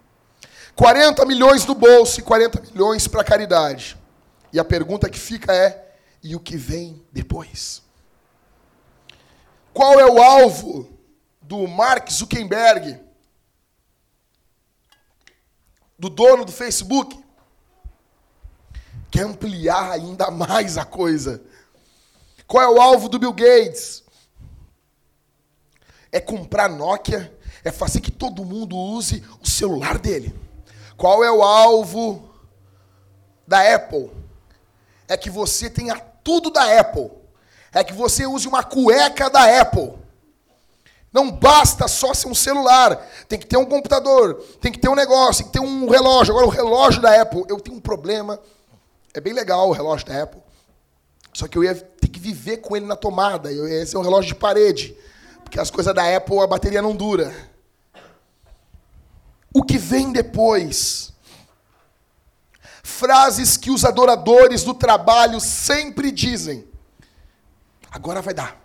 40 milhões no bolso e 40 milhões para caridade. E a pergunta que fica é: e o que vem depois? Qual é o alvo do Mark Zuckerberg, do dono do Facebook? Quer ampliar ainda mais a coisa. Qual é o alvo do Bill Gates? É comprar Nokia, é fazer que todo mundo use o celular dele. Qual é o alvo da Apple? É que você tenha tudo da Apple. É que você use uma cueca da Apple. Não basta só ser um celular. Tem que ter um computador, tem que ter um negócio, tem que ter um relógio. Agora, o relógio da Apple, eu tenho um problema. É bem legal o relógio da Apple. Só que eu ia ter que viver com ele na tomada. Eu ia ser um relógio de parede. Porque as coisas da Apple, a bateria não dura. O que vem depois? Frases que os adoradores do trabalho sempre dizem. Agora vai dar.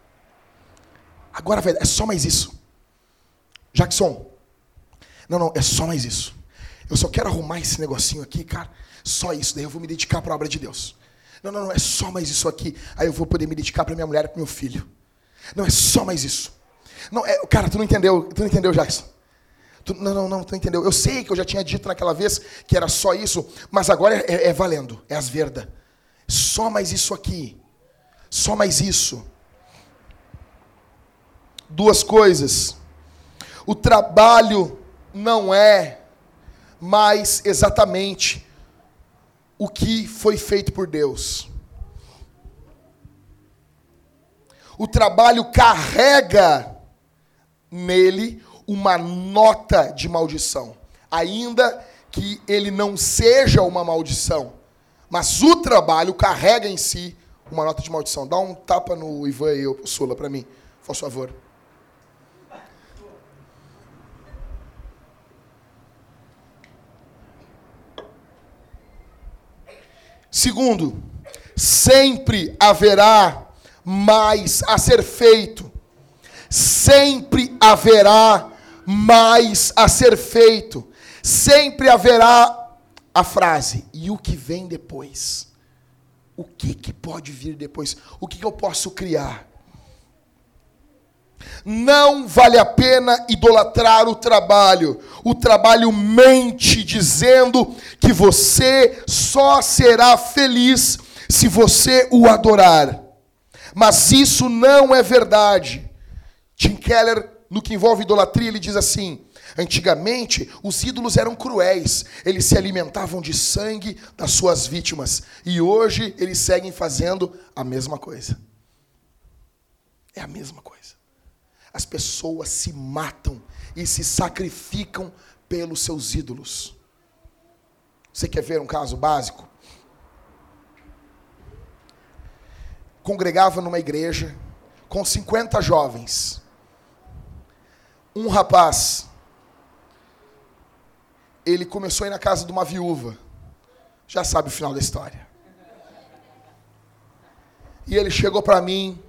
Agora vai dar. É só mais isso. Jackson. Não, não, é só mais isso. Eu só quero arrumar esse negocinho aqui, cara. Só isso. Daí eu vou me dedicar para a obra de Deus. Não, não, não, é só mais isso aqui. Aí eu vou poder me dedicar para minha mulher e para meu filho. Não, é só mais isso. Não, é, cara, tu não entendeu, tu não entendeu, Jackson. Tu, não, não, não, tu não entendeu. Eu sei que eu já tinha dito naquela vez que era só isso, mas agora é, é, valendo, é as verdas. Só mais isso aqui. Só mais isso. Duas coisas. O trabalho não é mais exatamente o que foi feito por Deus. O trabalho carrega nele uma nota de maldição, ainda que ele não seja uma maldição, mas o trabalho carrega em si uma nota de maldição. Dá um tapa no Ivan e eu, Sula, para mim, por favor. Segundo, sempre haverá mais a ser feito. Sempre haverá mais a ser feito. Sempre haverá a frase, e o que vem depois? O que, que pode vir depois? O que, que eu posso criar? Não vale a pena idolatrar o trabalho. O trabalho mente dizendo que você só será feliz se você o adorar. Mas isso não é verdade. Tim Keller, no que envolve idolatria, ele diz assim: Antigamente, os ídolos eram cruéis, eles se alimentavam de sangue das suas vítimas, e hoje eles seguem fazendo a mesma coisa. É a mesma coisa. As pessoas se matam e se sacrificam pelos seus ídolos. Você quer ver um caso básico? Congregava numa igreja com 50 jovens. Um rapaz, ele começou a ir na casa de uma viúva. Já sabe o final da história. E ele chegou para mim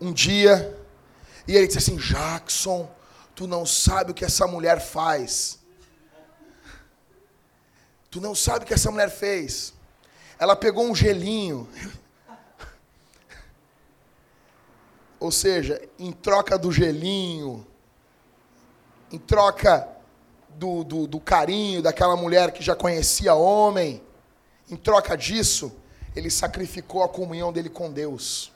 um dia e ele disse assim: Jackson, tu não sabe o que essa mulher faz. Tu não sabe o que essa mulher fez. Ela pegou um gelinho. Ou seja, em troca do gelinho, em troca do, do, do, carinho daquela mulher que já conhecia homem, em troca disso, ele sacrificou a comunhão dele com Deus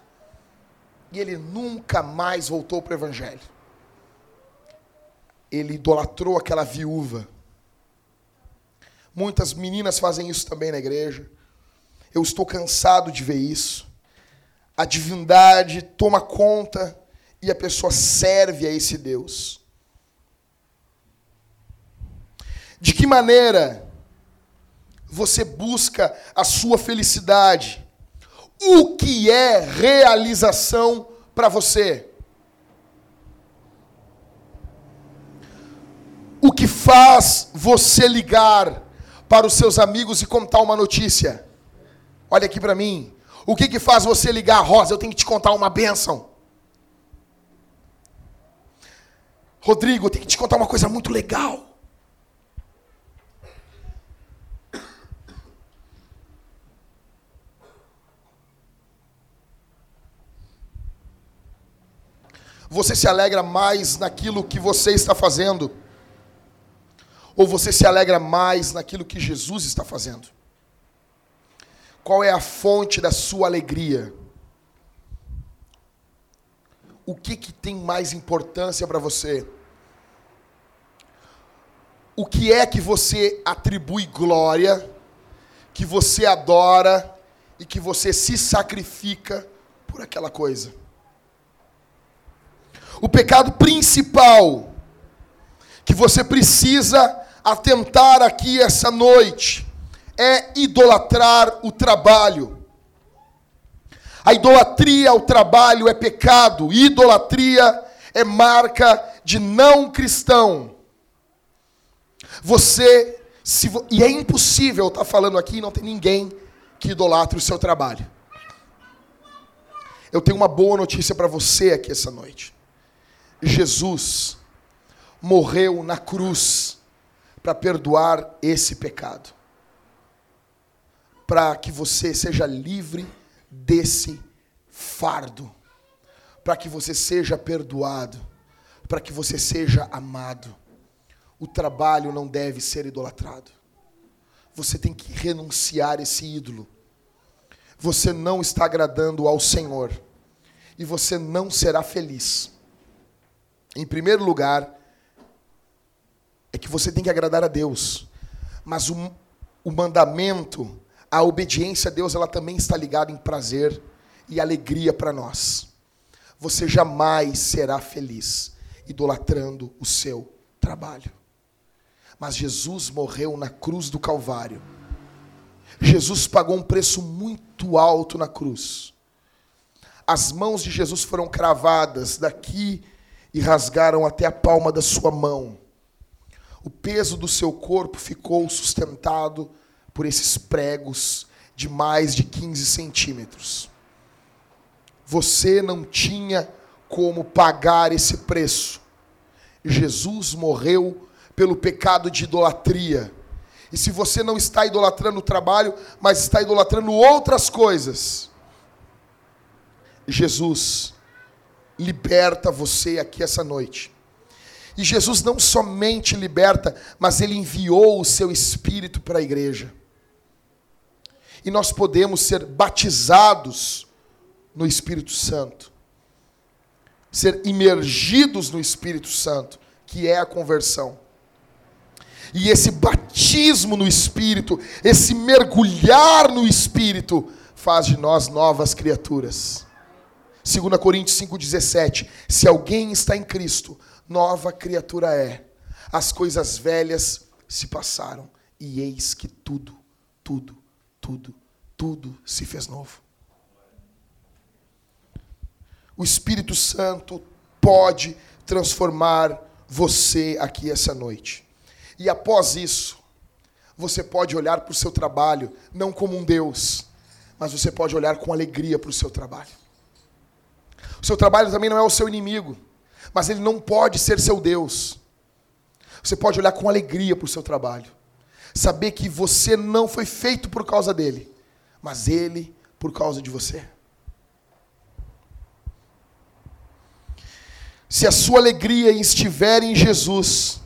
e ele nunca mais voltou para o Evangelho. Ele idolatrou aquela viúva. Muitas meninas fazem isso também na igreja. Eu estou cansado de ver isso. A divindade toma conta e a pessoa serve a esse Deus. De que maneira você busca a sua felicidade? O que é realização para você? O que faz você ligar para os seus amigos e contar uma notícia? Olha aqui para mim. O que, que faz você ligar, Rosa? Eu tenho que te contar uma bênção. Rodrigo, eu tenho que te contar uma coisa muito legal. Você se alegra mais naquilo que você está fazendo? Ou você se alegra mais naquilo que Jesus está fazendo? Qual é a fonte da sua alegria? O que, que tem mais importância para você? O que é que você atribui glória, que você adora e que você se sacrifica por aquela coisa? O pecado principal que você precisa atentar aqui essa noite é idolatrar o trabalho. A idolatria ao trabalho é pecado, idolatria é marca de não cristão. Você, se, e é impossível estar falando aqui, não tem ninguém que idolatre o seu trabalho. Eu tenho uma boa notícia para você aqui essa noite. Jesus morreu na cruz para perdoar esse pecado para que você seja livre desse fardo, para que você seja perdoado, para que você seja amado. O trabalho não deve ser idolatrado. Você tem que renunciar esse ídolo. Você não está agradando ao Senhor e você não será feliz. Em primeiro lugar, é que você tem que agradar a Deus, mas o, o mandamento a obediência a Deus ela também está ligada em prazer e alegria para nós. Você jamais será feliz idolatrando o seu trabalho. Mas Jesus morreu na cruz do Calvário. Jesus pagou um preço muito alto na cruz. As mãos de Jesus foram cravadas daqui e rasgaram até a palma da sua mão. O peso do seu corpo ficou sustentado por esses pregos de mais de 15 centímetros. Você não tinha como pagar esse preço. Jesus morreu pelo pecado de idolatria. E se você não está idolatrando o trabalho, mas está idolatrando outras coisas, Jesus liberta você aqui essa noite. E Jesus não somente liberta, mas ele enviou o seu espírito para a igreja e nós podemos ser batizados no Espírito Santo, ser imergidos no Espírito Santo, que é a conversão. E esse batismo no Espírito, esse mergulhar no Espírito, faz de nós novas criaturas. 2 Coríntios 5,17: Se alguém está em Cristo, nova criatura é. As coisas velhas se passaram, e eis que tudo, tudo tudo, tudo se fez novo. O Espírito Santo pode transformar você aqui essa noite. E após isso, você pode olhar para o seu trabalho não como um Deus, mas você pode olhar com alegria para o seu trabalho. O seu trabalho também não é o seu inimigo, mas ele não pode ser seu Deus. Você pode olhar com alegria para o seu trabalho saber que você não foi feito por causa dele, mas ele por causa de você. Se a sua alegria estiver em Jesus,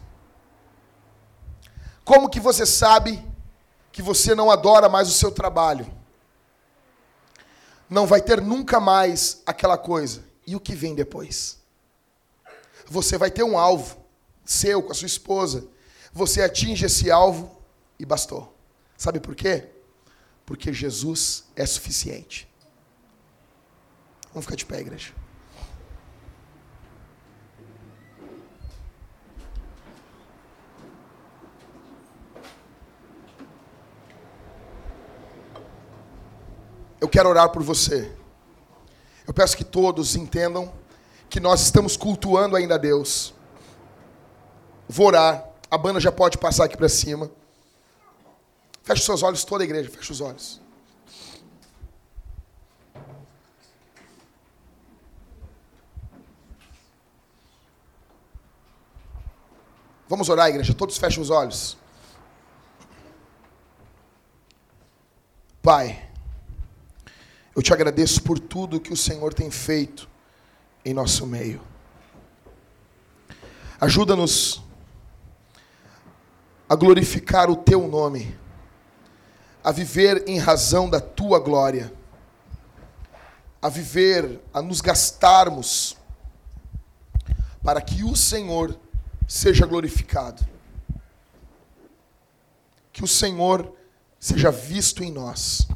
como que você sabe que você não adora mais o seu trabalho? Não vai ter nunca mais aquela coisa. E o que vem depois? Você vai ter um alvo seu com a sua esposa. Você atinge esse alvo e bastou. Sabe por quê? Porque Jesus é suficiente. Vamos ficar de pé, igreja. Eu quero orar por você. Eu peço que todos entendam que nós estamos cultuando ainda a Deus. Vou orar. A banda já pode passar aqui para cima. Feche seus olhos, toda a igreja, feche os olhos. Vamos orar, igreja. Todos fechem os olhos. Pai, eu te agradeço por tudo que o Senhor tem feito em nosso meio. Ajuda-nos a glorificar o teu nome, a viver em razão da tua glória, a viver, a nos gastarmos para que o Senhor seja glorificado. Que o Senhor seja visto em nós.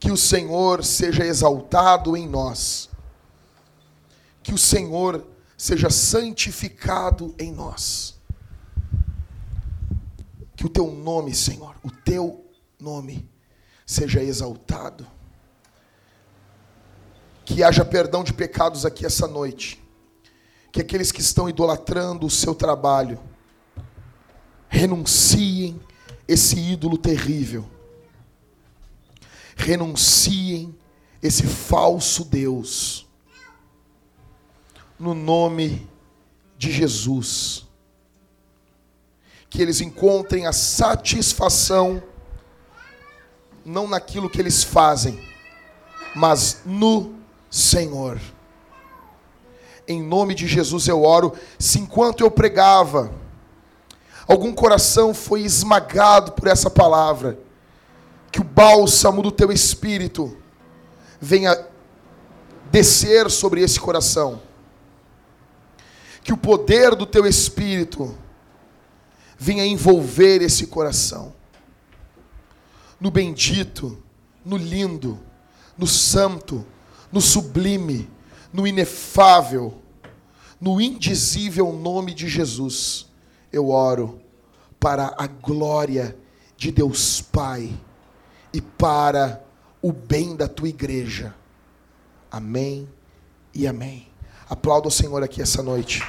Que o Senhor seja exaltado em nós. Que o Senhor seja santificado em nós. Que o teu nome, Senhor, o teu nome seja exaltado. Que haja perdão de pecados aqui essa noite que aqueles que estão idolatrando o seu trabalho renunciem esse ídolo terrível. Renunciem esse falso Deus. No nome de Jesus. Que eles encontrem a satisfação não naquilo que eles fazem, mas no Senhor em nome de Jesus eu oro. Se enquanto eu pregava, algum coração foi esmagado por essa palavra, que o bálsamo do teu espírito venha descer sobre esse coração. Que o poder do teu espírito venha envolver esse coração. No bendito, no lindo, no santo, no sublime, no inefável, no indizível nome de Jesus, eu oro para a glória de Deus Pai e para o bem da tua igreja. Amém e amém. Aplauda o Senhor aqui essa noite.